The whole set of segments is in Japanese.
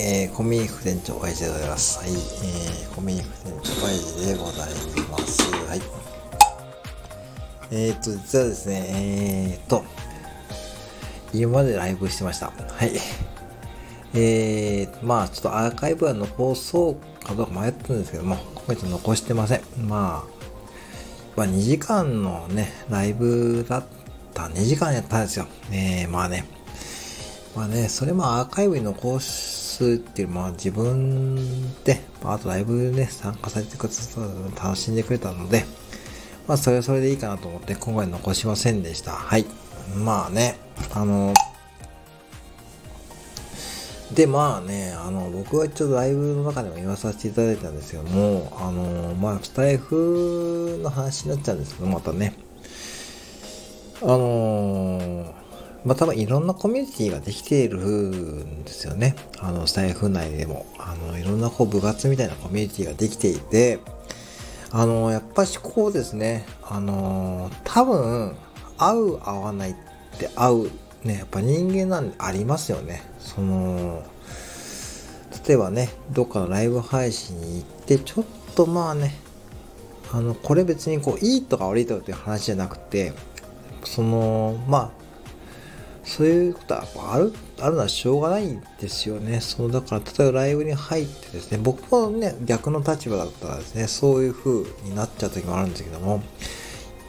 えー、コミーフ店長、親父でございます。はい、えー、コミーフ店長、親父でございます。はい。えーと、実はですね、えーと、今までライブしてました。はい。えー、まあ、ちょっとアーカイブは残そうかどうか迷ったんですけども、今回ちょっと残してません。まあ、まあ、2時間のね、ライブだった、2時間やったんですよ。えー、まあね、まあね、それもアーカイブに残しすっていう、まあ自分で、まあ、とライブでね、参加されてくださった楽しんでくれたので、まあそれはそれでいいかなと思って今回残しませんでした。はい。まあね、あの、で、まあね、あの、僕はちょっとライブの中でも言わさせていただいたんですけども、あの、まあ、スタイフの話になっちゃうんですけど、またね、あのまあ多分いろんなコミュニティができているんですよね。あの、スタイフ内でも。あの、いろんなこう部活みたいなコミュニティができていて、あの、やっぱしこうですね、あの、多分、合う合わないって合う、ね、やっぱ人間なんでありますよね。その、例えばね、どっかのライブ配信に行って、ちょっとまあね、あの、これ別にこう、いいとか悪いとかっていう話じゃなくて、その、まあ、そういうことはある、あるのはしょうがないんですよね。その、だから、例えばライブに入ってですね、僕もね、逆の立場だったらですね、そういう風になっちゃう時もあるんですけども、やっ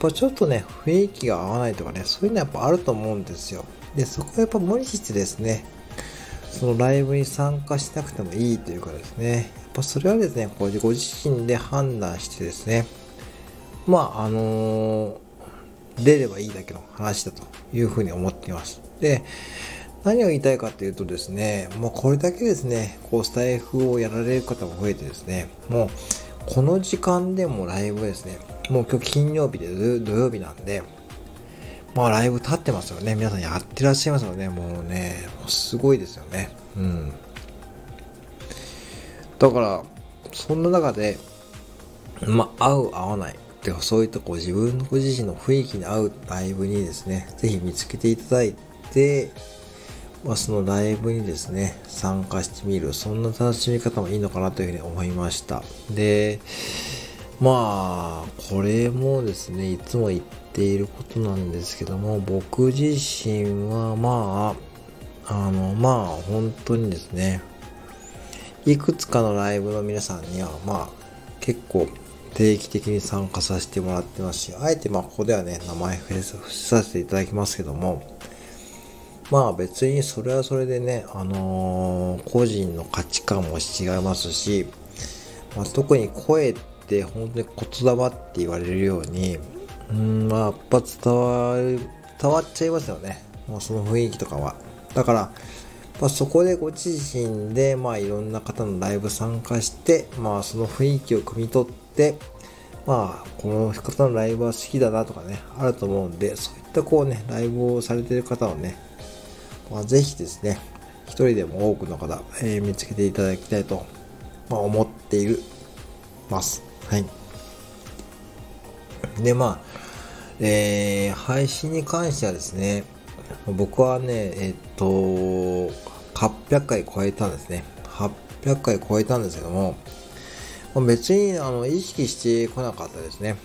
ぱちょっとね、雰囲気が合わないとかね、そういうのはやっぱあると思うんですよ。で、そこはやっぱ無理してですね、そのライブに参加しなくてもいいというかですね、やっぱそれはですね、こうご自身で判断してですね、まあ、あのー出ればいいだけの話だというふうに思っています。で、何を言いたいかというとですね、もうこれだけですね、こうスタイフをやられる方も増えてですね、もうこの時間でもライブですね、もう今日金曜日で土曜日なんで、まあライブ立ってますよね。皆さんやってらっしゃいますよね。もうね、もうすごいですよね。うん。だから、そんな中で、まあ合う合わない。でそういったこう自分のご自身の雰囲気に合うライブにですね、ぜひ見つけていただいて、まあ、そのライブにですね、参加してみる、そんな楽しみ方もいいのかなというふうに思いました。で、まあ、これもですね、いつも言っていることなんですけども、僕自身はまあ、あの、まあ、本当にですね、いくつかのライブの皆さんには、まあ、結構定期的に参加させてもらってますし、あえてまあここではね、名前伏させていただきますけども、まあ別にそれはそれでね、あのー、個人の価値観も違いますし、まあ、特に声って本当に言霊って言われるように、うん、まあやっぱ伝わる、伝わっちゃいますよね。もうその雰囲気とかは。だから、まあ、そこでご自身で、まあ、いろんな方のライブ参加して、まあ、その雰囲気を汲み取って、まあ、この方のライブは好きだなとかね、あると思うんで、そういったこうね、ライブをされてる方をね、まあ、ぜひですね、一人でも多くの方、えー、見つけていただきたいと、まあ、思っている、ます。はい。で、まあ、えー、配信に関してはですね、僕はね、えっと、800回超えたんですね。800回超えたんですけども、別にあの意識してこなかったですね。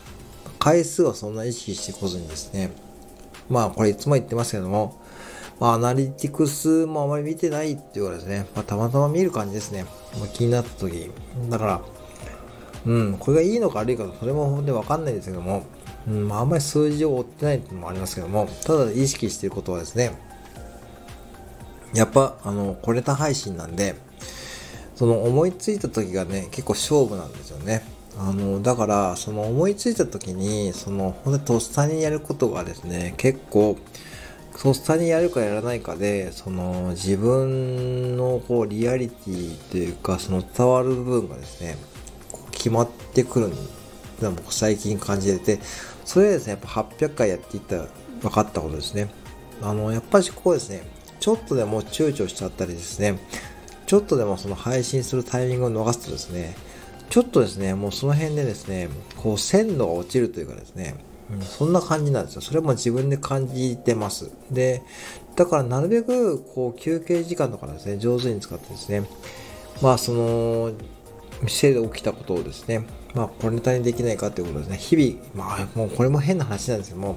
回数はそんな意識してこずにですね。まあこれいつも言ってますけども、まあ、アナリティクスもあまり見てないっていうかですね、まあ、たまたま見る感じですね。まあ、気になった時。だから、うん、これがいいのか悪いかそれも本当にわかんないんですけども、うん、まあ、あんまり数字を追ってないっていうのもありますけども、ただ意識していることはですね、やっぱ、あの、これた配信なんで、その思いついた時がね、結構勝負なんですよね。あの、だから、その思いついた時に、その、ほんとっさにやることがですね、結構、とっさにやるかやらないかで、その、自分のこう、リアリティというか、その伝わる部分がですね、決まってくるんだ僕最近感じてて、それですね、やっぱ800回やっていったら分かったことですね。あの、やっぱりこうですね、ちょっとでも躊躇しちゃったりですね、ちょっとでもその配信するタイミングを逃すとですね、ちょっとですね、もうその辺でですね、こう鮮度が落ちるというかですね、うん、そんな感じなんですよ。それも自分で感じてます。で、だからなるべく、こう、休憩時間とかですね、上手に使ってですね、まあ、その、店で起きたことをですね、まあ、これネタにできないかということですね、日々、まあ、もうこれも変な話なんですけども、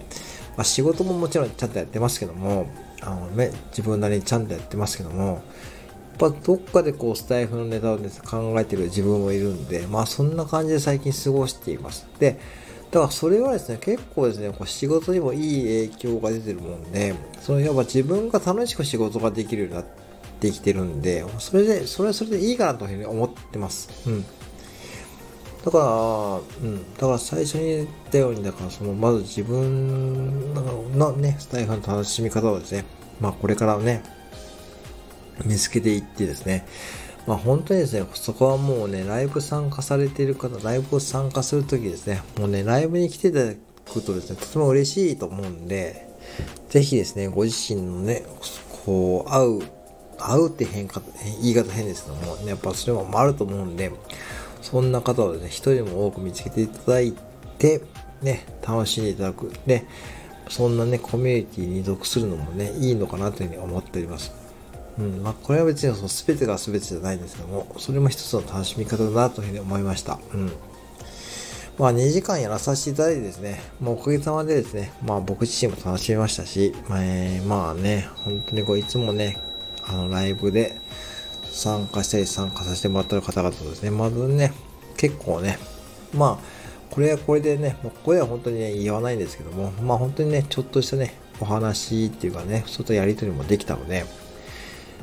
まあ、仕事ももちろんちゃんとやってますけども、あのね、自分なりにちゃんとやってますけども、やっぱどっかでこうスタイフのネタをです、ね、考えてる自分もいるんで、まあそんな感じで最近過ごしています。で、だからそれはですね、結構ですね、こう仕事にもいい影響が出てるもんで、そのやっぱ自分が楽しく仕事ができるようになってきてるんで、それで、それはそれでいいかなというふうに思ってます。うん。だから、うん、だから最初に言ったように、だからその、まず自分のね、スタイフの楽しみ方をですね、まあこれからね、見つけていってですね、まあ本当にですね、そこはもうね、ライブ参加されている方、ライブを参加するときですね、もうね、ライブに来ていただくとですね、とても嬉しいと思うんで、ぜひですね、ご自身のね、こう、会う、会うって変化、言い方変ですけども、ね、やっぱそれもあると思うんで、そんな方をですね、一人でも多く見つけていただいて、ね、楽しんでいただく。で、そんなね、コミュニティに属するのもね、いいのかなというふうに思っております。うん、まあ、これは別にその全てが全てじゃないんですけども、それも一つの楽しみ方だなというふうに思いました。うん。まあ、2時間やらさせていただいてですね、まあ、おかげさまでですね、まあ、僕自身も楽しみましたし、まあ、えー、まあね、本当にこう、いつもね、あの、ライブで参加したり参加させてもらってる方々ですね、まずね、結構ね、まあ、これはこれでね、もうこれは本当にね、言わないんですけども、まあ本当にね、ちょっとしたね、お話っていうかね、ちょっとやりとりもできたので、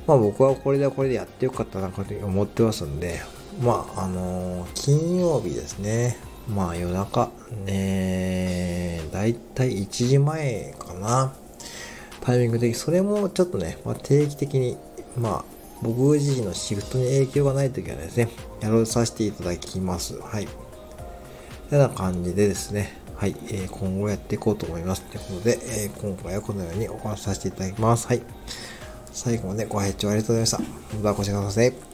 まあ僕はこれでこれでやってよかったなと思ってますんで、まああのー、金曜日ですね。まあ夜中、ね、だいたい1時前かな。タイミング的、それもちょっとね、まあ、定期的に、まあ僕自身のシフトに影響がないときはですね、やろうさせていただきます。はい。てな感じでですね、はい、えー、今後やっていこうと思います。ということで、えー、今回はこのようにお話しさせていただきます。はい。最後までご拝聴ありがとうございました。またご視聴ください。